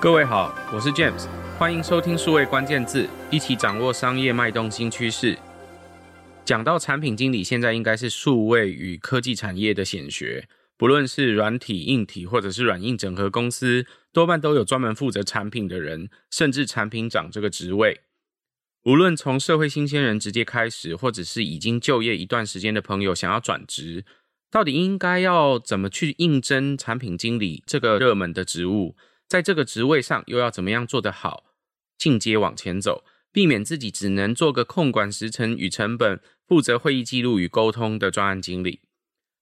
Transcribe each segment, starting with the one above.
各位好，我是 James，欢迎收听数位关键字，一起掌握商业脉动新趋势。讲到产品经理，现在应该是数位与科技产业的显学，不论是软体、硬体或者是软硬整合公司，多半都有专门负责产品的人，甚至产品长这个职位。无论从社会新鲜人直接开始，或者是已经就业一段时间的朋友想要转职，到底应该要怎么去应征产品经理这个热门的职务？在这个职位上又要怎么样做得好，进阶往前走，避免自己只能做个控管时程与成本、负责会议记录与沟通的专案经理。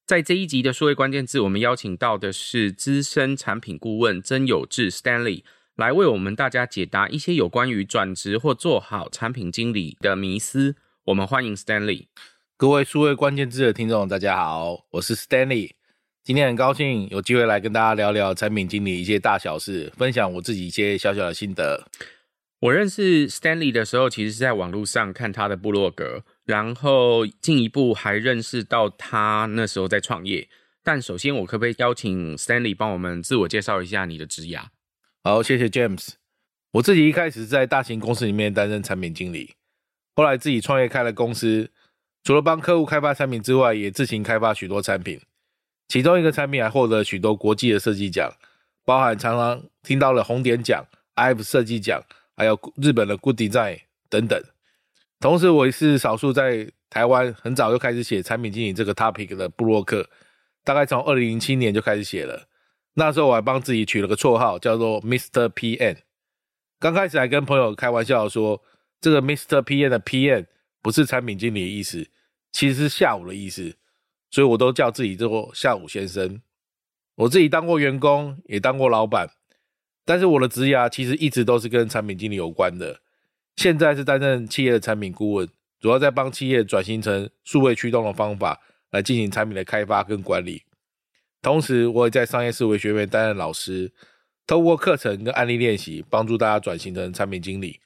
在这一集的数位关键字，我们邀请到的是资深产品顾问曾有志 Stanley，来为我们大家解答一些有关于转职或做好产品经理的迷思。我们欢迎 Stanley。各位数位关键字的听众，大家好，我是 Stanley。今天很高兴有机会来跟大家聊聊产品经理一些大小事，分享我自己一些小小的心得。我认识 Stanley 的时候，其实是在网络上看他的部落格，然后进一步还认识到他那时候在创业。但首先，我可不可以邀请 Stanley 帮我们自我介绍一下你的职涯？好，谢谢 James。我自己一开始在大型公司里面担任产品经理，后来自己创业开了公司，除了帮客户开发产品之外，也自行开发许多产品。其中一个产品还获得许多国际的设计奖，包含常常听到的红点奖、iF 设计奖，还有日本的 Good Design 等等。同时，我也是少数在台湾很早就开始写产品经理这个 topic 的布洛克，大概从二零零七年就开始写了。那时候我还帮自己取了个绰号，叫做 Mr. PM。刚开始还跟朋友开玩笑说，这个 Mr. PM 的 PM 不是产品经理的意思，其实是下午的意思。所以我都叫自己做下午先生。我自己当过员工，也当过老板，但是我的职涯其实一直都是跟产品经理有关的。现在是担任企业的产品顾问，主要在帮企业转型成数位驱动的方法来进行产品的开发跟管理。同时，我也在商业思维学院担任老师，透过课程跟案例练习，帮助大家转型成产品经理，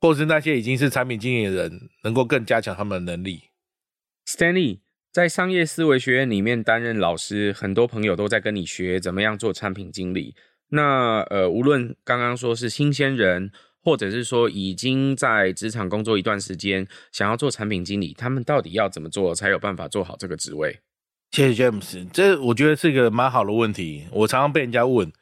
或是那些已经是产品经理的人，能够更加强他们的能力。Stanley。在商业思维学院里面担任老师，很多朋友都在跟你学怎么样做产品经理。那呃，无论刚刚说是新鲜人，或者是说已经在职场工作一段时间，想要做产品经理，他们到底要怎么做才有办法做好这个职位？谢谢 James，这我觉得是一个蛮好的问题。我常常被人家问，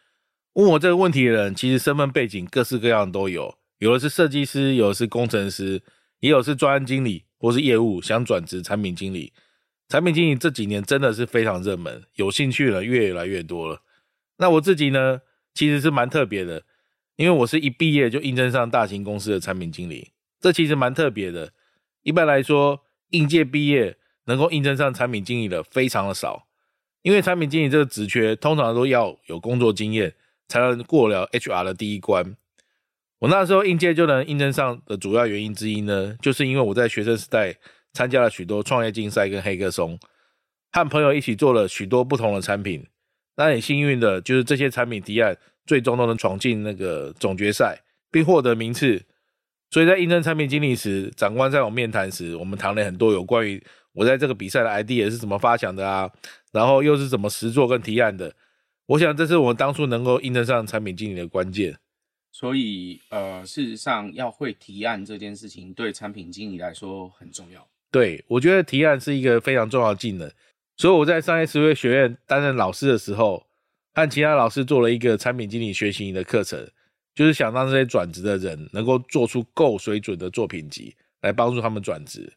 问我这个问题的人，其实身份背景各式各样都有，有的是设计师，有的是工程师，也有是专案经理或是业务想转职产品经理。产品经理这几年真的是非常热门，有兴趣的越来越多了。那我自己呢，其实是蛮特别的，因为我是一毕业就应征上大型公司的产品经理，这其实蛮特别的。一般来说，应届毕业能够应征上产品经理的非常的少，因为产品经理这个职缺通常都要有工作经验才能过了 HR 的第一关。我那时候应届就能应征上的主要原因之一呢，就是因为我在学生时代。参加了许多创业竞赛跟黑客松，和朋友一起做了许多不同的产品。那很幸运的就是这些产品提案最终都能闯进那个总决赛，并获得名次。所以在应征产品经理时，长官在我面谈时，我们谈了很多有关于我在这个比赛的 idea 是怎么发想的啊，然后又是怎么实作跟提案的。我想这是我们当初能够应征上产品经理的关键。所以，呃，事实上要会提案这件事情，对产品经理来说很重要。对，我觉得提案是一个非常重要的技能，所以我在商业思维学院担任老师的时候，和其他老师做了一个产品经理学习营的课程，就是想让这些转职的人能够做出够水准的作品集，来帮助他们转职。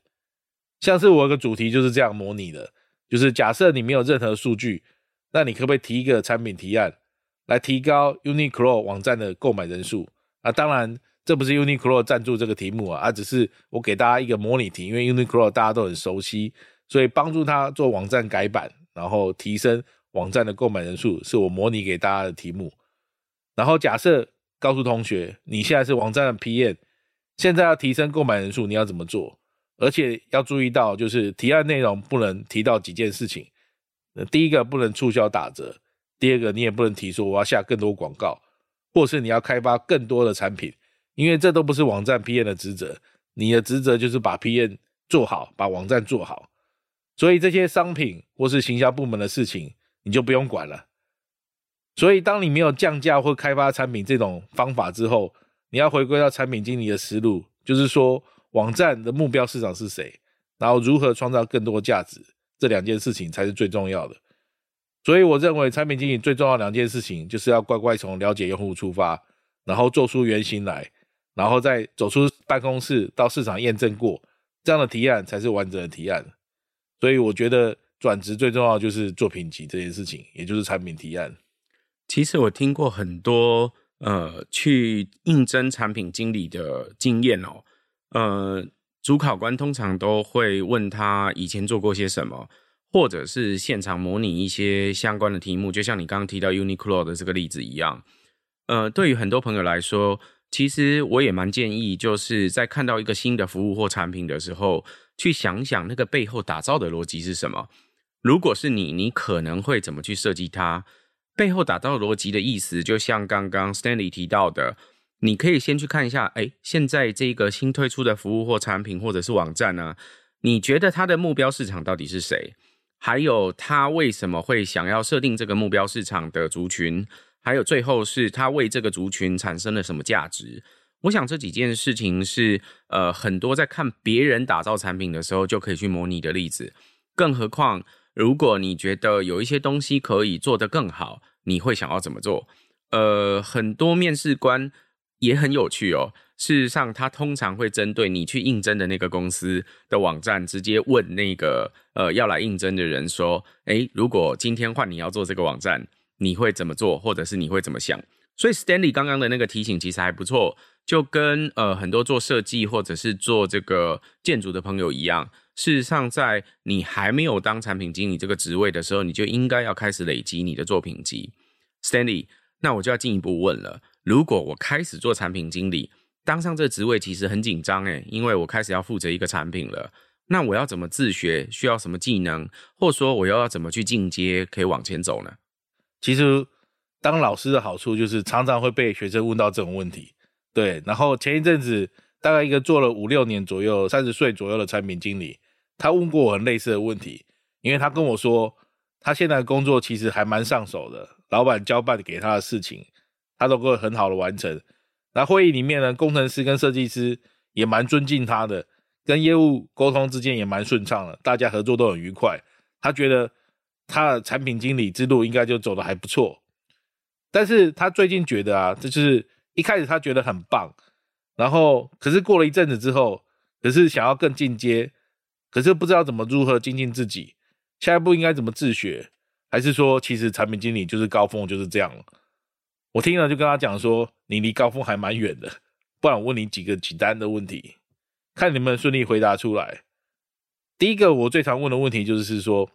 像是我有个主题就是这样模拟的，就是假设你没有任何数据，那你可不可以提一个产品提案，来提高 Uniqlo 网站的购买人数？啊，当然。这不是 Uniqlo 赞助这个题目啊，而只是我给大家一个模拟题，因为 Uniqlo 大家都很熟悉，所以帮助他做网站改版，然后提升网站的购买人数，是我模拟给大家的题目。然后假设告诉同学，你现在是网站的 PM，现在要提升购买人数，你要怎么做？而且要注意到，就是提案内容不能提到几件事情。第一个不能促销打折，第二个你也不能提说我要下更多广告，或是你要开发更多的产品。因为这都不是网站 PM 的职责，你的职责就是把 PM 做好，把网站做好。所以这些商品或是行销部门的事情，你就不用管了。所以，当你没有降价或开发产品这种方法之后，你要回归到产品经理的思路，就是说，网站的目标市场是谁，然后如何创造更多价值，这两件事情才是最重要的。所以，我认为产品经理最重要两件事情，就是要乖乖从了解用户出发，然后做出原型来，然后再走出办公室到市场验证过，这样的提案才是完整的提案。所以，我觉得转职最重要就是做品级这件事情，也就是产品提案。其实我听过很多呃去应征产品经理的经验哦，呃，主考官通常都会问他以前做过些什么，或者是现场模拟一些相关的题目，就像你刚刚提到 Uniqlo 的这个例子一样。呃，对于很多朋友来说，其实我也蛮建议，就是在看到一个新的服务或产品的时候，去想想那个背后打造的逻辑是什么。如果是你，你可能会怎么去设计它？背后打造逻辑的意思，就像刚刚 Stanley 提到的，你可以先去看一下，哎，现在这个新推出的服务或产品或者是网站呢，你觉得它的目标市场到底是谁？还有它为什么会想要设定这个目标市场的族群？还有最后是他为这个族群产生了什么价值？我想这几件事情是呃很多在看别人打造产品的时候就可以去模拟的例子，更何况。如果你觉得有一些东西可以做得更好，你会想要怎么做？呃，很多面试官也很有趣哦。事实上，他通常会针对你去应征的那个公司的网站，直接问那个呃要来应征的人说：“诶，如果今天换你要做这个网站，你会怎么做？或者是你会怎么想？”所以，Stanley 刚刚的那个提醒其实还不错，就跟呃很多做设计或者是做这个建筑的朋友一样。事实上，在你还没有当产品经理这个职位的时候，你就应该要开始累积你的作品集。Stanley，那我就要进一步问了：如果我开始做产品经理，当上这职位其实很紧张诶，因为我开始要负责一个产品了。那我要怎么自学？需要什么技能？或说我又要怎么去进阶，可以往前走呢？其实，当老师的好处就是常常会被学生问到这种问题。对，然后前一阵子。大概一个做了五六年左右，三十岁左右的产品经理，他问过我很类似的问题，因为他跟我说，他现在的工作其实还蛮上手的，老板交办给他的事情，他都会很好的完成。那会议里面呢，工程师跟设计师也蛮尊敬他的，跟业务沟通之间也蛮顺畅的，大家合作都很愉快。他觉得他的产品经理之路应该就走的还不错，但是他最近觉得啊，这就是一开始他觉得很棒。然后，可是过了一阵子之后，可是想要更进阶，可是不知道怎么如何精进自己，下一步应该怎么自学？还是说，其实产品经理就是高峰就是这样？我听了就跟他讲说，你离高峰还蛮远的，不然我问你几个简单的问题，看你能不能顺利回答出来。第一个我最常问的问题就是说，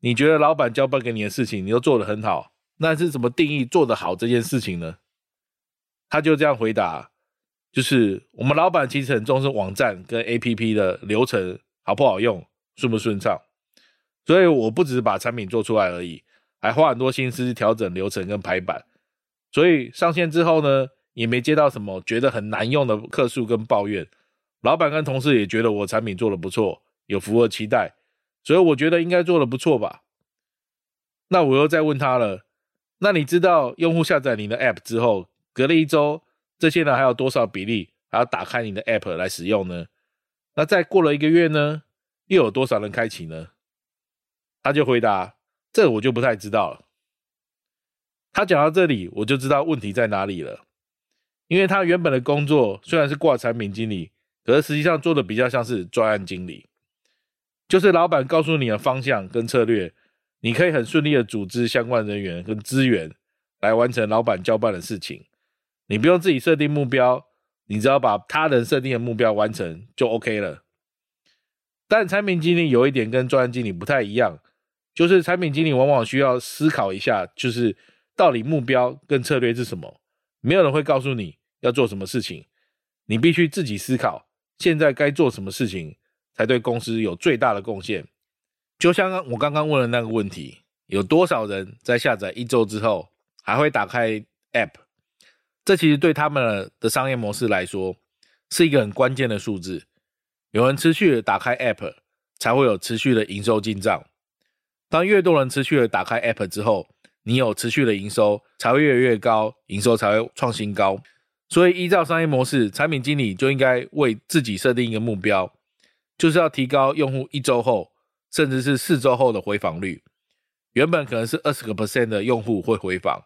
你觉得老板交办给你的事情，你都做得很好，那是怎么定义做得好这件事情呢？他就这样回答。就是我们老板其实很重视网站跟 APP 的流程好不好用，顺不顺畅，所以我不只是把产品做出来而已，还花很多心思调整流程跟排版。所以上线之后呢，也没接到什么觉得很难用的客诉跟抱怨。老板跟同事也觉得我产品做得不错，有符合期待，所以我觉得应该做得不错吧。那我又再问他了，那你知道用户下载你的 App 之后，隔了一周，这些人还有多少比例还要打开你的 App 来使用呢？那再过了一个月呢，又有多少人开启呢？他就回答：“这我就不太知道了。”他讲到这里，我就知道问题在哪里了。因为他原本的工作虽然是挂产品经理，可是实际上做的比较像是专案经理，就是老板告诉你的方向跟策略，你可以很顺利的组织相关人员跟资源来完成老板交办的事情。你不用自己设定目标，你只要把他人设定的目标完成就 OK 了。但产品经理有一点跟专案经理不太一样，就是产品经理往往需要思考一下，就是到底目标跟策略是什么。没有人会告诉你要做什么事情，你必须自己思考，现在该做什么事情才对公司有最大的贡献。就像我刚刚问的那个问题，有多少人在下载一周之后还会打开 App？这其实对他们的商业模式来说是一个很关键的数字。有人持续的打开 App，才会有持续的营收进账。当越多人持续的打开 App 之后，你有持续的营收，才会越来越高，营收才会创新高。所以依照商业模式，产品经理就应该为自己设定一个目标，就是要提高用户一周后，甚至是四周后的回访率。原本可能是二十个 percent 的用户会回访，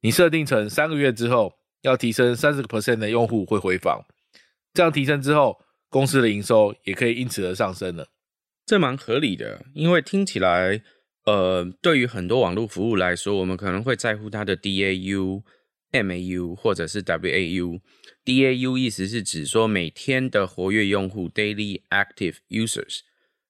你设定成三个月之后要提升三十个 percent 的用户会回访，这样提升之后，公司的营收也可以因此而上升了。这蛮合理的，因为听起来，呃，对于很多网络服务来说，我们可能会在乎它的 DAU、MAU 或者是 WAU。DAU 意思是指说每天的活跃用户 （Daily Active Users）。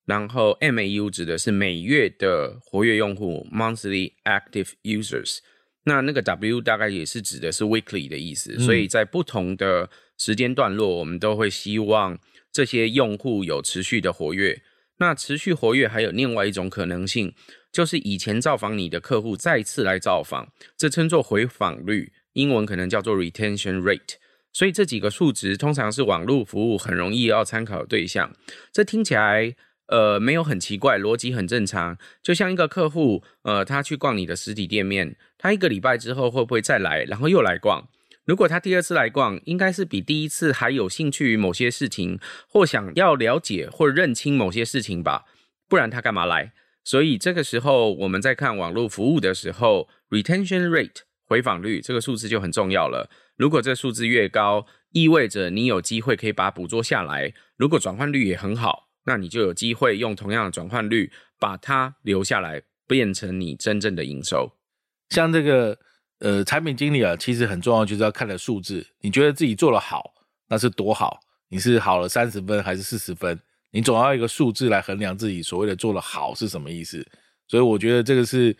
然后 MAU 指的是每月的活跃用户 （Monthly Active Users），那那个 W 大概也是指的是 Weekly 的意思。嗯、所以在不同的时间段落，我们都会希望这些用户有持续的活跃。那持续活跃还有另外一种可能性，就是以前造访你的客户再次来造访，这称作回访率，英文可能叫做 Retention Rate。所以这几个数值通常是网络服务很容易要参考的对象。这听起来。呃，没有很奇怪，逻辑很正常。就像一个客户，呃，他去逛你的实体店面，他一个礼拜之后会不会再来，然后又来逛？如果他第二次来逛，应该是比第一次还有兴趣于某些事情，或想要了解或认清某些事情吧？不然他干嘛来？所以这个时候我们在看网络服务的时候，retention rate 回访率这个数字就很重要了。如果这数字越高，意味着你有机会可以把它捕捉下来。如果转换率也很好。那你就有机会用同样的转换率把它留下来，变成你真正的营收。像这个呃产品经理啊，其实很重要，就是要看的数字。你觉得自己做得好，那是多好？你是好了三十分还是四十分？你总要一个数字来衡量自己所谓的做得好是什么意思。所以我觉得这个是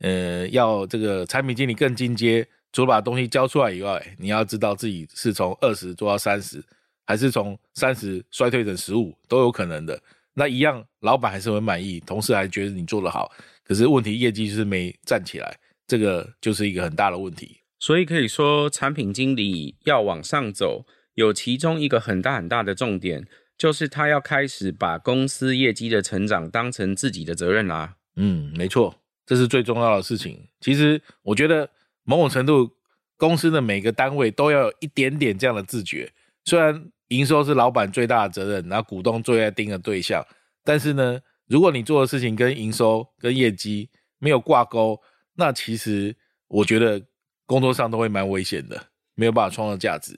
呃要这个产品经理更进阶，除了把东西交出来以外，你要知道自己是从二十做到三十。还是从三十衰退成十五都有可能的，那一样老板还是很满意，同事还觉得你做得好，可是问题业绩就是没站起来，这个就是一个很大的问题。所以可以说，产品经理要往上走，有其中一个很大很大的重点，就是他要开始把公司业绩的成长当成自己的责任啦。嗯，没错，这是最重要的事情。其实我觉得某种程度，公司的每个单位都要有一点点这样的自觉，虽然。营收是老板最大的责任，然后股东最爱盯的对象。但是呢，如果你做的事情跟营收、跟业绩没有挂钩，那其实我觉得工作上都会蛮危险的，没有办法创造价值。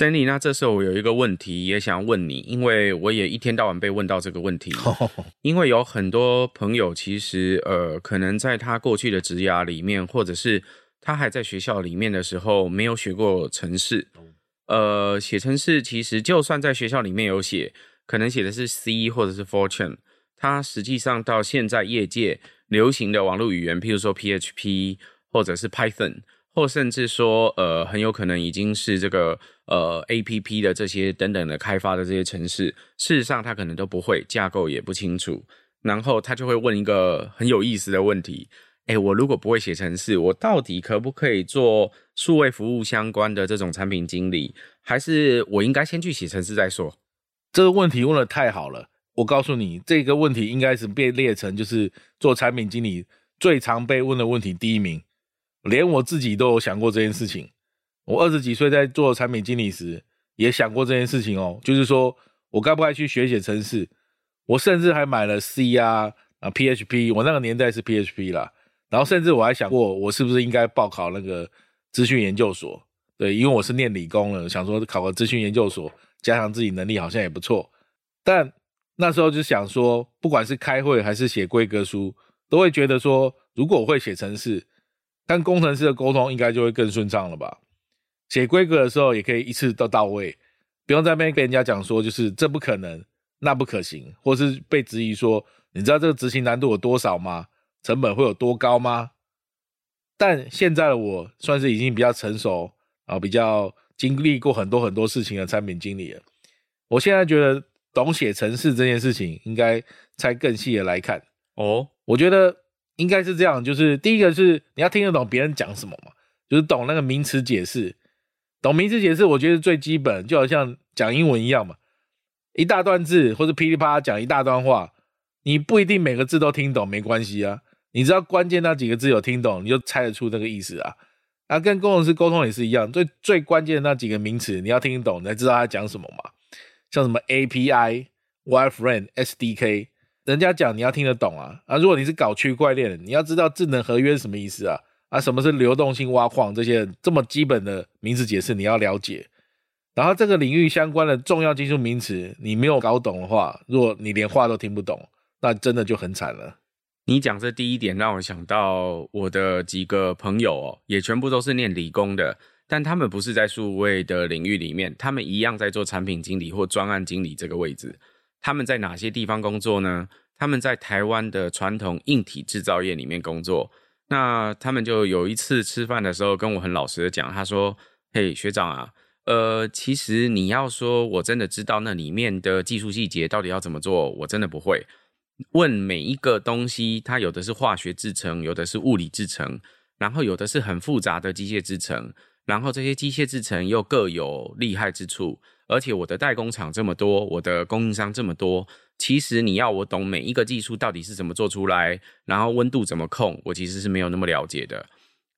Stanley，那这时候我有一个问题也想问你，因为我也一天到晚被问到这个问题。因为有很多朋友其实呃，可能在他过去的职涯里面，或者是他还在学校里面的时候，没有学过程式。呃，写程式其实就算在学校里面有写，可能写的是 C 或者是 Fortune，它实际上到现在业界流行的网络语言，譬如说 PHP 或者是 Python，或甚至说呃很有可能已经是这个呃 APP 的这些等等的开发的这些城市，事实上他可能都不会，架构也不清楚，然后他就会问一个很有意思的问题。哎，我如果不会写程式，我到底可不可以做数位服务相关的这种产品经理？还是我应该先去写程式再说？这个问题问的太好了。我告诉你，这个问题应该是被列成就是做产品经理最常被问的问题第一名。连我自己都有想过这件事情。我二十几岁在做产品经理时，也想过这件事情哦，就是说我该不该去学写程式？我甚至还买了 C 啊啊 PHP，我那个年代是 PHP 啦。然后甚至我还想过，我是不是应该报考那个资讯研究所？对，因为我是念理工的，想说考个资讯研究所，加强自己能力好像也不错。但那时候就想说，不管是开会还是写规格书，都会觉得说，如果我会写程式，跟工程师的沟通应该就会更顺畅了吧？写规格的时候也可以一次都到位，不用在那边跟人家讲说，就是这不可能，那不可行，或是被质疑说，你知道这个执行难度有多少吗？成本会有多高吗？但现在的我算是已经比较成熟啊，比较经历过很多很多事情的产品经理了。我现在觉得懂写程式这件事情，应该拆更细的来看哦。我觉得应该是这样，就是第一个是你要听得懂别人讲什么嘛，就是懂那个名词解释。懂名词解释，我觉得最基本，就好像讲英文一样嘛，一大段字或者噼里啪啦讲一大段话。你不一定每个字都听懂，没关系啊。你知道关键那几个字有听懂，你就猜得出那个意思啊。啊，跟工程师沟通也是一样，最最关键的那几个名词你要听懂，你才知道他讲什么嘛。像什么 API、Wireframe、SDK，人家讲你要听得懂啊。啊，如果你是搞区块链，你要知道智能合约是什么意思啊。啊，什么是流动性挖矿这些这么基本的名词解释你要了解。然后这个领域相关的重要技术名词你没有搞懂的话，如果你连话都听不懂，那真的就很惨了。你讲这第一点让我想到我的几个朋友哦，也全部都是念理工的，但他们不是在数位的领域里面，他们一样在做产品经理或专案经理这个位置。他们在哪些地方工作呢？他们在台湾的传统硬体制造业里面工作。那他们就有一次吃饭的时候跟我很老实的讲，他说：“嘿，学长啊，呃，其实你要说我真的知道那里面的技术细节到底要怎么做，我真的不会。”问每一个东西，它有的是化学制成，有的是物理制成，然后有的是很复杂的机械制成，然后这些机械制成又各有厉害之处。而且我的代工厂这么多，我的供应商这么多，其实你要我懂每一个技术到底是怎么做出来，然后温度怎么控，我其实是没有那么了解的。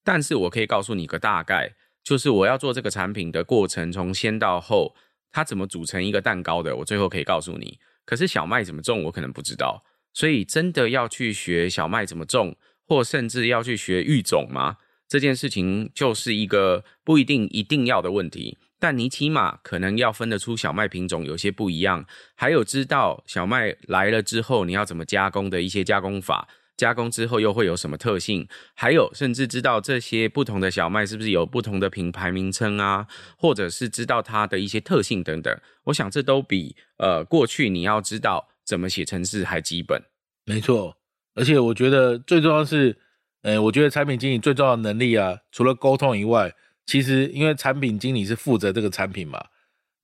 但是我可以告诉你个大概，就是我要做这个产品的过程，从先到后，它怎么组成一个蛋糕的，我最后可以告诉你。可是小麦怎么种，我可能不知道。所以，真的要去学小麦怎么种，或甚至要去学育种吗？这件事情就是一个不一定一定要的问题。但你起码可能要分得出小麦品种有些不一样，还有知道小麦来了之后你要怎么加工的一些加工法，加工之后又会有什么特性，还有甚至知道这些不同的小麦是不是有不同的品牌名称啊，或者是知道它的一些特性等等。我想这都比呃过去你要知道。怎么写程式还基本？没错，而且我觉得最重要是，呃，我觉得产品经理最重要的能力啊，除了沟通以外，其实因为产品经理是负责这个产品嘛，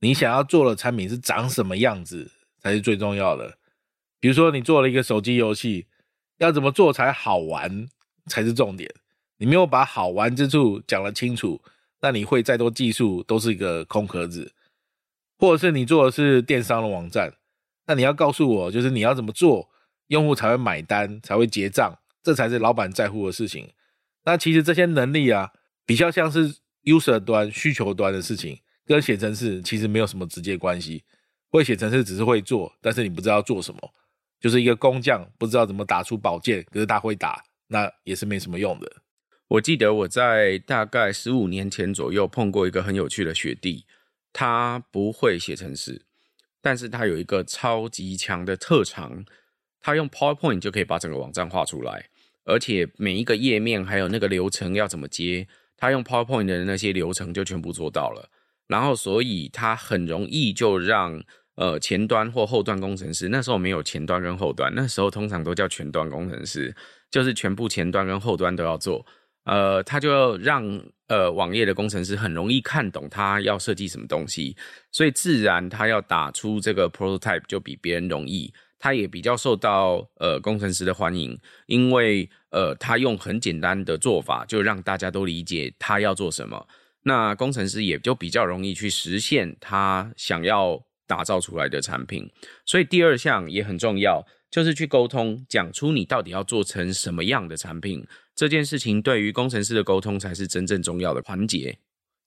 你想要做的产品是长什么样子才是最重要的。比如说你做了一个手机游戏，要怎么做才好玩才是重点。你没有把好玩之处讲得清楚，那你会再多技术都是一个空壳子。或者是你做的是电商的网站。那你要告诉我，就是你要怎么做，用户才会买单，才会结账，这才是老板在乎的事情。那其实这些能力啊，比较像是 user 端需求端的事情，跟写程式其实没有什么直接关系。会写程式只是会做，但是你不知道做什么，就是一个工匠不知道怎么打出宝剑，可是他会打，那也是没什么用的。我记得我在大概十五年前左右碰过一个很有趣的学弟，他不会写程式。但是他有一个超级强的特长，他用 PowerPoint 就可以把整个网站画出来，而且每一个页面还有那个流程要怎么接，他用 PowerPoint 的那些流程就全部做到了。然后，所以他很容易就让呃前端或后端工程师，那时候没有前端跟后端，那时候通常都叫全端工程师，就是全部前端跟后端都要做。呃，他就让呃网页的工程师很容易看懂他要设计什么东西，所以自然他要打出这个 prototype 就比别人容易，他也比较受到呃工程师的欢迎，因为呃他用很简单的做法就让大家都理解他要做什么，那工程师也就比较容易去实现他想要打造出来的产品，所以第二项也很重要。就是去沟通，讲出你到底要做成什么样的产品，这件事情对于工程师的沟通才是真正重要的环节。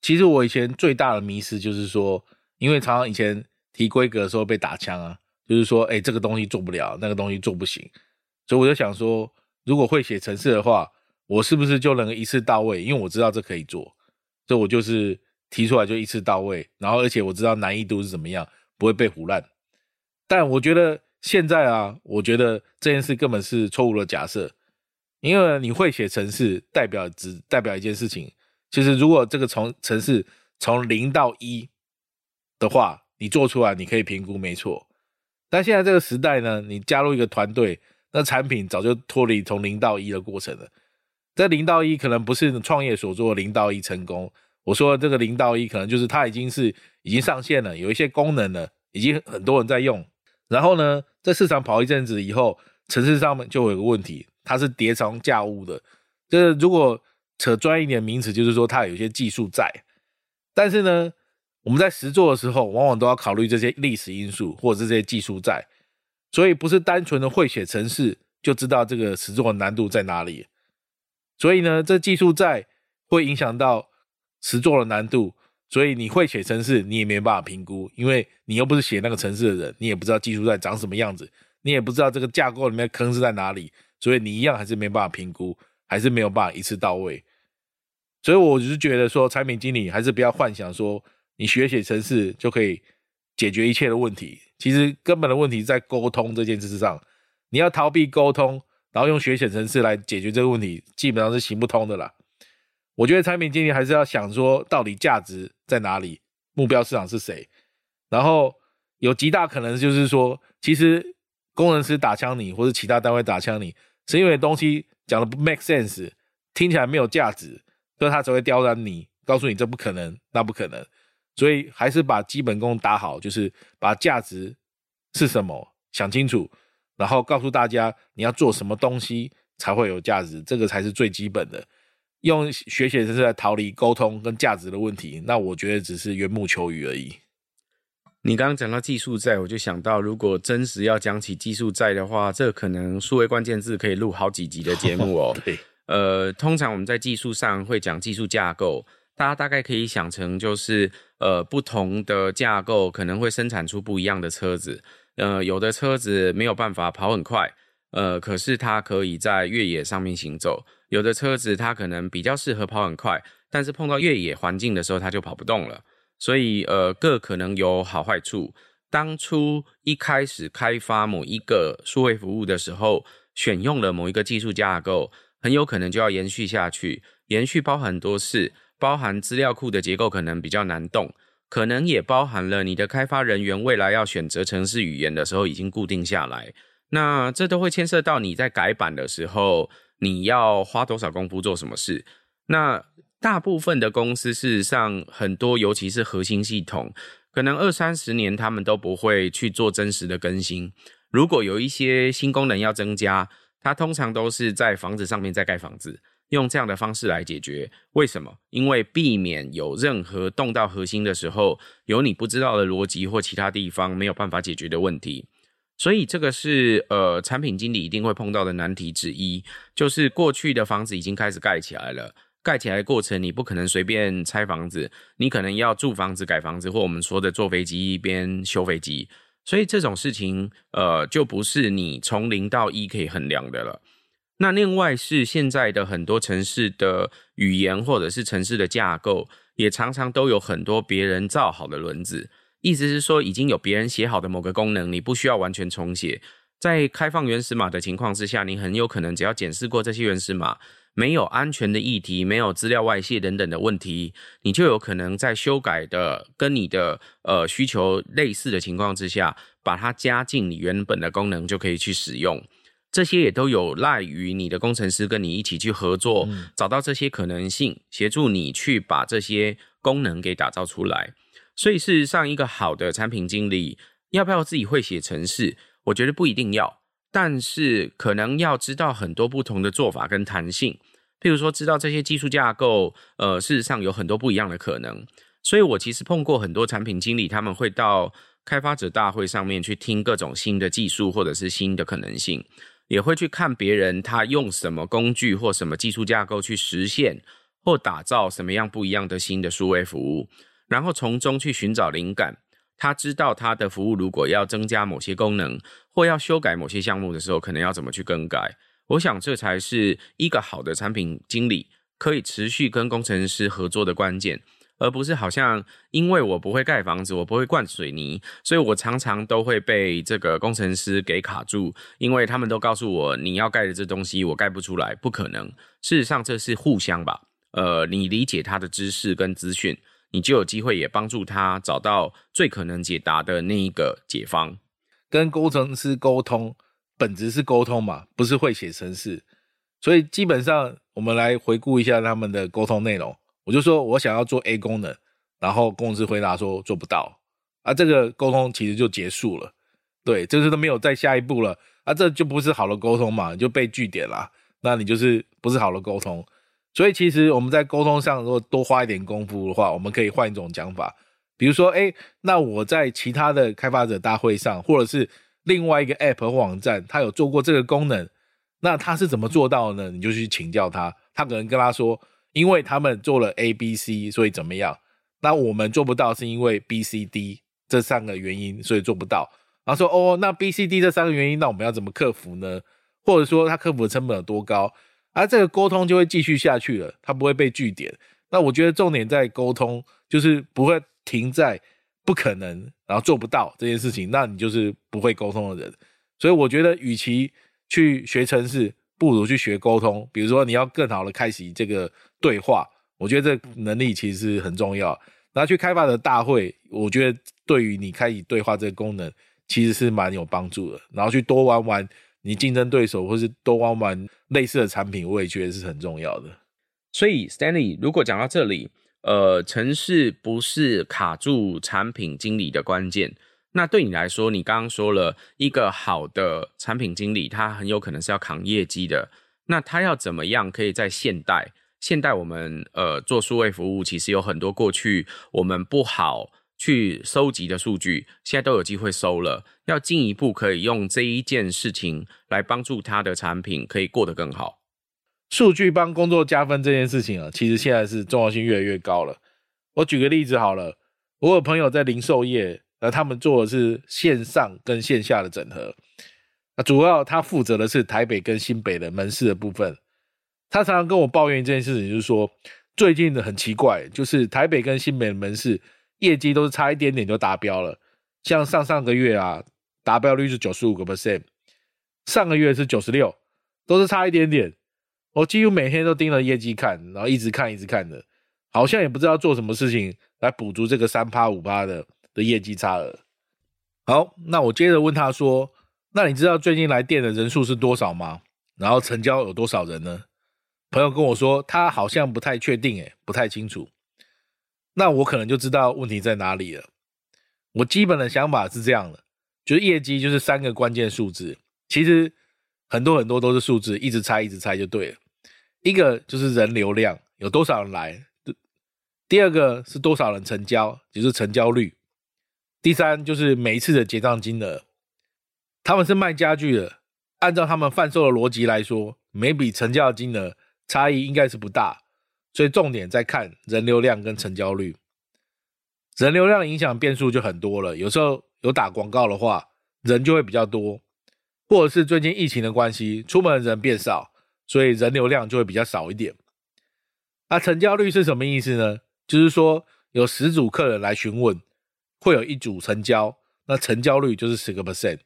其实我以前最大的迷思就是说，因为常常以前提规格的时候被打枪啊，就是说，哎，这个东西做不了，那个东西做不行，所以我就想说，如果会写程式的话，我是不是就能一次到位？因为我知道这可以做，所以我就是提出来就一次到位，然后而且我知道难易度是怎么样，不会被胡乱。但我觉得。现在啊，我觉得这件事根本是错误的假设，因为你会写程式，代表只代表一件事情，就是如果这个从程式从零到一的话，你做出来你可以评估没错。但现在这个时代呢，你加入一个团队，那产品早就脱离从零到一的过程了。这零到一可能不是创业所做的零到一成功，我说这个零到一可能就是它已经是已经上线了，有一些功能了，已经很多人在用。然后呢，在市场跑一阵子以后，城市上面就有个问题，它是叠床架屋的。就是如果扯专业一点名词，就是说它有些技术在。但是呢，我们在实做的时候，往往都要考虑这些历史因素或者是这些技术在。所以不是单纯的会写程式就知道这个实作的难度在哪里。所以呢，这技术债会影响到实作的难度。所以你会写程式，你也没办法评估，因为你又不是写那个程式的人，你也不知道技术债长什么样子，你也不知道这个架构里面坑是在哪里，所以你一样还是没办法评估，还是没有办法一次到位。所以我就是觉得说，产品经理还是不要幻想说，你学写程式就可以解决一切的问题。其实根本的问题在沟通这件事上，你要逃避沟通，然后用学写程式来解决这个问题，基本上是行不通的啦。我觉得产品经理还是要想说，到底价值在哪里，目标市场是谁，然后有极大可能就是说，其实工程师打枪你，或者其他单位打枪你，是因为东西讲的不 make sense，听起来没有价值，所以他只会刁难你，告诉你这不可能，那不可能，所以还是把基本功打好，就是把价值是什么想清楚，然后告诉大家你要做什么东西才会有价值，这个才是最基本的。用学写程式来逃离沟通跟价值的问题，那我觉得只是缘木求鱼而已。你刚刚讲到技术债，我就想到，如果真实要讲起技术债的话，这可能数位关键字可以录好几集的节目哦。对，呃，通常我们在技术上会讲技术架构，大家大概可以想成就是，呃，不同的架构可能会生产出不一样的车子。呃，有的车子没有办法跑很快，呃，可是它可以在越野上面行走。有的车子它可能比较适合跑很快，但是碰到越野环境的时候，它就跑不动了。所以呃，各可能有好坏处。当初一开始开发某一个数位服务的时候，选用了某一个技术架构，很有可能就要延续下去。延续包含很多事，包含资料库的结构可能比较难动，可能也包含了你的开发人员未来要选择程式语言的时候已经固定下来。那这都会牵涉到你在改版的时候。你要花多少功夫做什么事？那大部分的公司，事实上很多，尤其是核心系统，可能二三十年他们都不会去做真实的更新。如果有一些新功能要增加，它通常都是在房子上面再盖房子，用这样的方式来解决。为什么？因为避免有任何动到核心的时候，有你不知道的逻辑或其他地方没有办法解决的问题。所以这个是呃，产品经理一定会碰到的难题之一，就是过去的房子已经开始盖起来了，盖起来的过程你不可能随便拆房子，你可能要住房子、改房子，或我们说的坐飞机一边修飞机，所以这种事情呃，就不是你从零到一可以衡量的了。那另外是现在的很多城市的语言或者是城市的架构，也常常都有很多别人造好的轮子。意思是说，已经有别人写好的某个功能，你不需要完全重写。在开放原始码的情况之下，你很有可能只要检视过这些原始码，没有安全的议题，没有资料外泄等等的问题，你就有可能在修改的跟你的呃需求类似的情况之下，把它加进你原本的功能，就可以去使用。这些也都有赖于你的工程师跟你一起去合作，找到这些可能性，协助你去把这些功能给打造出来。所以，事实上，一个好的产品经理要不要自己会写程式？我觉得不一定要，但是可能要知道很多不同的做法跟弹性。譬如说，知道这些技术架构，呃，事实上有很多不一样的可能。所以我其实碰过很多产品经理，他们会到开发者大会上面去听各种新的技术或者是新的可能性，也会去看别人他用什么工具或什么技术架构去实现或打造什么样不一样的新的数位服务。然后从中去寻找灵感，他知道他的服务如果要增加某些功能，或要修改某些项目的时候，可能要怎么去更改。我想这才是一个好的产品经理可以持续跟工程师合作的关键，而不是好像因为我不会盖房子，我不会灌水泥，所以我常常都会被这个工程师给卡住，因为他们都告诉我你要盖的这东西我盖不出来，不可能。事实上这是互相吧，呃，你理解他的知识跟资讯。你就有机会也帮助他找到最可能解答的那一个解方。跟工程师沟通，本质是沟通嘛，不是会写程式。所以基本上，我们来回顾一下他们的沟通内容。我就说我想要做 A 功能，然后工程师回答说做不到，啊，这个沟通其实就结束了。对，就是都没有再下一步了，啊，这就不是好的沟通嘛，就被拒点了，那你就是不是好的沟通。所以其实我们在沟通上，如果多花一点功夫的话，我们可以换一种讲法，比如说，哎，那我在其他的开发者大会上，或者是另外一个 App 或网站，他有做过这个功能，那他是怎么做到呢？你就去请教他，他可能跟他说，因为他们做了 A、B、C，所以怎么样？那我们做不到，是因为 B、C、D 这三个原因，所以做不到。然后说，哦，那 B、C、D 这三个原因，那我们要怎么克服呢？或者说他克服的成本有多高？而、这个沟通就会继续下去了，他不会被句点。那我觉得重点在沟通，就是不会停在不可能，然后做不到这件事情，那你就是不会沟通的人。所以我觉得，与其去学程式，不如去学沟通。比如说，你要更好的开启这个对话，我觉得这能力其实是很重要。然后去开发的大会，我觉得对于你开启对话这个功能，其实是蛮有帮助的。然后去多玩玩你竞争对手，或是多玩玩类似的产品，我也觉得是很重要的。所以，Stanley，如果讲到这里，呃，城市不是卡住产品经理的关键。那对你来说，你刚刚说了一个好的产品经理，他很有可能是要扛业绩的。那他要怎么样可以在现代？现代我们呃做数位服务，其实有很多过去我们不好去收集的数据，现在都有机会收了。要进一步可以用这一件事情来帮助他的产品可以过得更好。数据帮工作加分这件事情啊，其实现在是重要性越来越高了。我举个例子好了，我有朋友在零售业，而他们做的是线上跟线下的整合。那主要他负责的是台北跟新北的门市的部分。他常常跟我抱怨一件事情，就是说最近的很奇怪，就是台北跟新北的门市业绩都是差一点点就达标了。像上上个月啊，达标率是九十五个 percent，上个月是九十六，都是差一点点。我几乎每天都盯着业绩看，然后一直看一直看的，好像也不知道做什么事情来补足这个三趴五趴的的业绩差额。好，那我接着问他说：“那你知道最近来店的人数是多少吗？然后成交有多少人呢？”朋友跟我说，他好像不太确定，诶，不太清楚。那我可能就知道问题在哪里了。我基本的想法是这样的，就是业绩就是三个关键数字，其实很多很多都是数字，一直猜一直猜就对了。一个就是人流量，有多少人来；第二个是多少人成交，就是成交率；第三就是每一次的结账金额。他们是卖家具的，按照他们贩售的逻辑来说，每笔成交的金额。差异应该是不大，所以重点在看人流量跟成交率。人流量影响变数就很多了，有时候有打广告的话，人就会比较多；或者是最近疫情的关系，出门的人变少，所以人流量就会比较少一点。那成交率是什么意思呢？就是说有十组客人来询问，会有一组成交，那成交率就是十个 percent。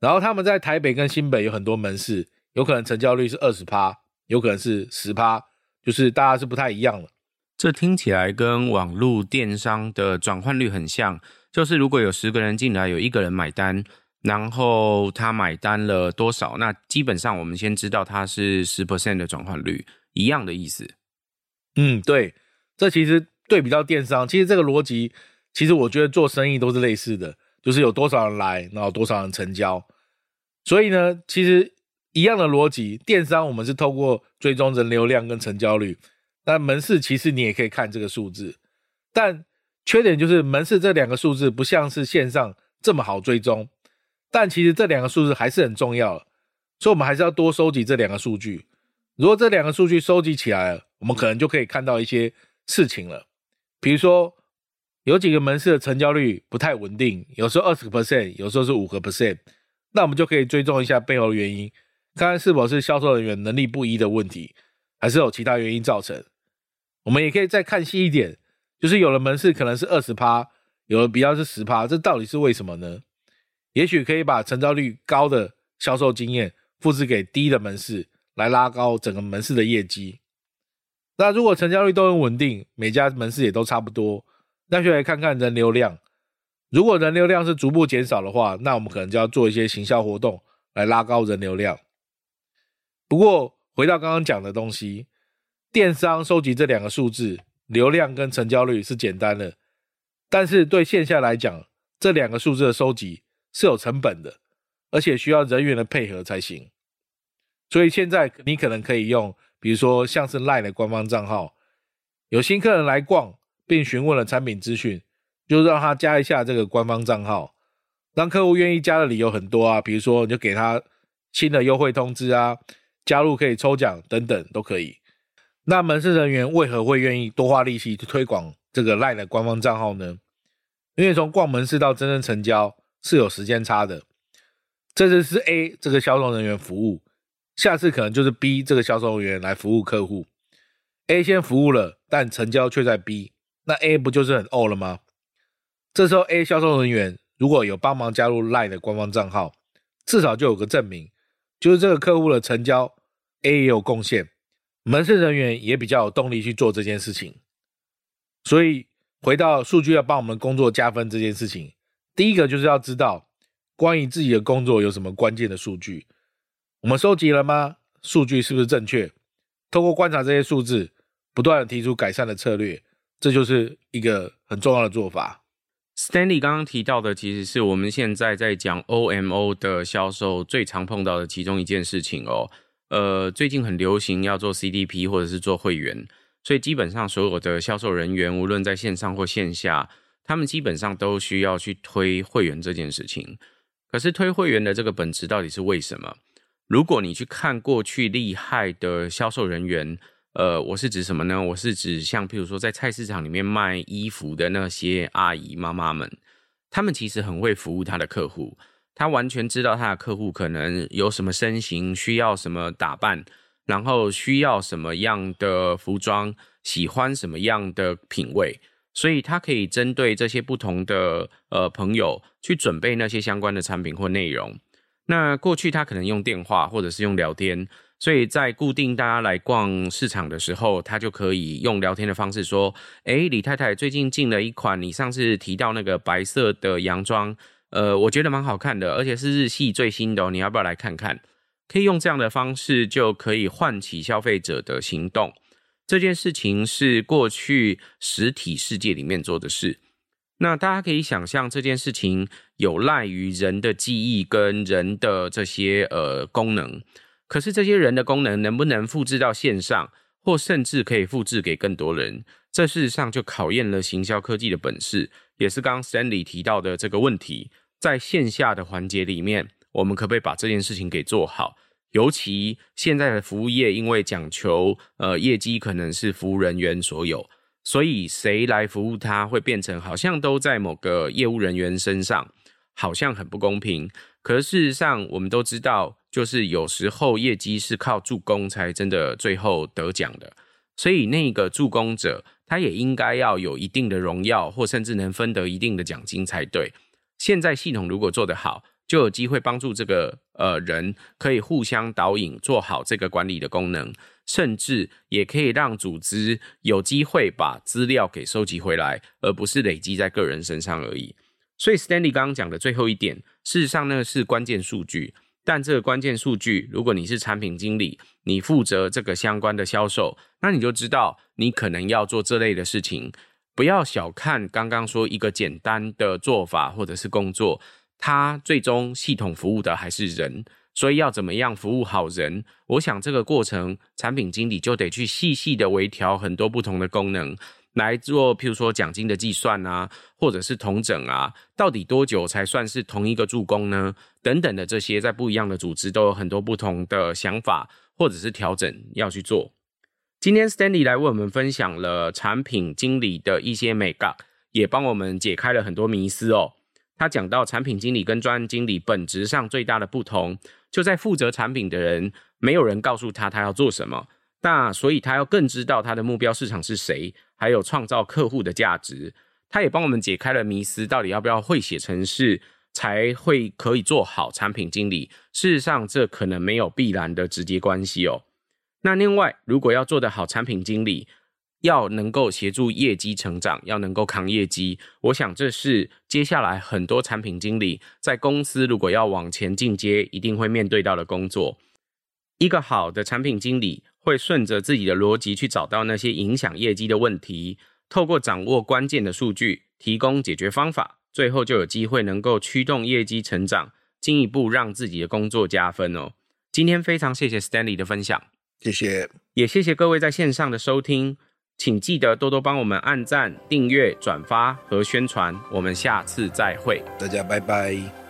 然后他们在台北跟新北有很多门市，有可能成交率是二十趴。有可能是十趴，就是大家是不太一样的。这听起来跟网络电商的转换率很像，就是如果有十个人进来，有一个人买单，然后他买单了多少，那基本上我们先知道他是十 percent 的转换率，一样的意思。嗯，对，这其实对比到电商，其实这个逻辑，其实我觉得做生意都是类似的，就是有多少人来，然后多少人成交，所以呢，其实。一样的逻辑，电商我们是透过追踪人流量跟成交率，那门市其实你也可以看这个数字，但缺点就是门市这两个数字不像是线上这么好追踪，但其实这两个数字还是很重要，所以我们还是要多收集这两个数据。如果这两个数据收集起来了，我们可能就可以看到一些事情了，比如说有几个门市的成交率不太稳定，有时候二十个 percent，有时候是五个 percent，那我们就可以追踪一下背后的原因。看看是否是销售人员能力不一的问题，还是有其他原因造成。我们也可以再看细一点，就是有的门市可能是二十趴，有的比较是十趴，这到底是为什么呢？也许可以把成交率高的销售经验复制给低的门市，来拉高整个门市的业绩。那如果成交率都很稳定，每家门市也都差不多，那就来看看人流量。如果人流量是逐步减少的话，那我们可能就要做一些行销活动来拉高人流量。不过，回到刚刚讲的东西，电商收集这两个数字，流量跟成交率是简单的，但是对线下来讲，这两个数字的收集是有成本的，而且需要人员的配合才行。所以现在你可能可以用，比如说像是 LINE 的官方账号，有新客人来逛并询问了产品资讯，就让他加一下这个官方账号，让客户愿意加的理由很多啊，比如说你就给他。新的优惠通知啊，加入可以抽奖等等都可以。那门市人员为何会愿意多花力气去推广这个 LINE 的官方账号呢？因为从逛门市到真正成交是有时间差的。这次是 A 这个销售人员服务，下次可能就是 B 这个销售人员来服务客户。A 先服务了，但成交却在 B，那 A 不就是很呕了吗？这时候 A 销售人员如果有帮忙加入 LINE 的官方账号，至少就有个证明，就是这个客户的成交 A 也有贡献，门市人员也比较有动力去做这件事情。所以回到数据要帮我们工作加分这件事情，第一个就是要知道。关于自己的工作有什么关键的数据？我们收集了吗？数据是不是正确？透过观察这些数字，不断的提出改善的策略，这就是一个很重要的做法。Stanley 刚刚提到的，其实是我们现在在讲 OMO 的销售最常碰到的其中一件事情哦。呃，最近很流行要做 CDP 或者是做会员，所以基本上所有的销售人员，无论在线上或线下，他们基本上都需要去推会员这件事情。可是推会员的这个本质到底是为什么？如果你去看过去厉害的销售人员，呃，我是指什么呢？我是指像譬如说在菜市场里面卖衣服的那些阿姨妈妈们，他们其实很会服务他的客户，他完全知道他的客户可能有什么身形，需要什么打扮，然后需要什么样的服装，喜欢什么样的品味。所以他可以针对这些不同的呃朋友去准备那些相关的产品或内容。那过去他可能用电话或者是用聊天，所以在固定大家来逛市场的时候，他就可以用聊天的方式说：“诶，李太太最近进了一款你上次提到那个白色的洋装，呃，我觉得蛮好看的，而且是日系最新的哦，你要不要来看看？”可以用这样的方式就可以唤起消费者的行动。这件事情是过去实体世界里面做的事，那大家可以想象这件事情有赖于人的记忆跟人的这些呃功能，可是这些人的功能能不能复制到线上，或甚至可以复制给更多人？这事实上就考验了行销科技的本事，也是刚 Stanley 提到的这个问题，在线下的环节里面，我们可不可以把这件事情给做好？尤其现在的服务业，因为讲求呃业绩，可能是服务人员所有，所以谁来服务他，会变成好像都在某个业务人员身上，好像很不公平。可是事实上，我们都知道，就是有时候业绩是靠助攻才真的最后得奖的，所以那个助攻者，他也应该要有一定的荣耀，或甚至能分得一定的奖金才对。现在系统如果做得好，就有机会帮助这个呃人可以互相导引，做好这个管理的功能，甚至也可以让组织有机会把资料给收集回来，而不是累积在个人身上而已。所以 Stanley 刚刚讲的最后一点，事实上呢是关键数据，但这个关键数据，如果你是产品经理，你负责这个相关的销售，那你就知道你可能要做这类的事情。不要小看刚刚说一个简单的做法或者是工作。它最终系统服务的还是人，所以要怎么样服务好人？我想这个过程，产品经理就得去细细的微调很多不同的功能来做，譬如说奖金的计算啊，或者是同整啊，到底多久才算是同一个助攻呢？等等的这些，在不一样的组织都有很多不同的想法，或者是调整要去做。今天 Stanley 来为我们分享了产品经理的一些眉角，也帮我们解开了很多迷思哦。他讲到产品经理跟专案经理本质上最大的不同，就在负责产品的人，没有人告诉他他要做什么，那所以他要更知道他的目标市场是谁，还有创造客户的价值。他也帮我们解开了迷思，到底要不要会写程式才会可以做好产品经理？事实上，这可能没有必然的直接关系哦。那另外，如果要做得好产品经理，要能够协助业绩成长，要能够扛业绩，我想这是接下来很多产品经理在公司如果要往前进阶，一定会面对到的工作。一个好的产品经理会顺着自己的逻辑去找到那些影响业绩的问题，透过掌握关键的数据，提供解决方法，最后就有机会能够驱动业绩成长，进一步让自己的工作加分哦。今天非常谢谢 Stanley 的分享，谢谢，也谢谢各位在线上的收听。请记得多多帮我们按赞、订阅、转发和宣传，我们下次再会，大家拜拜。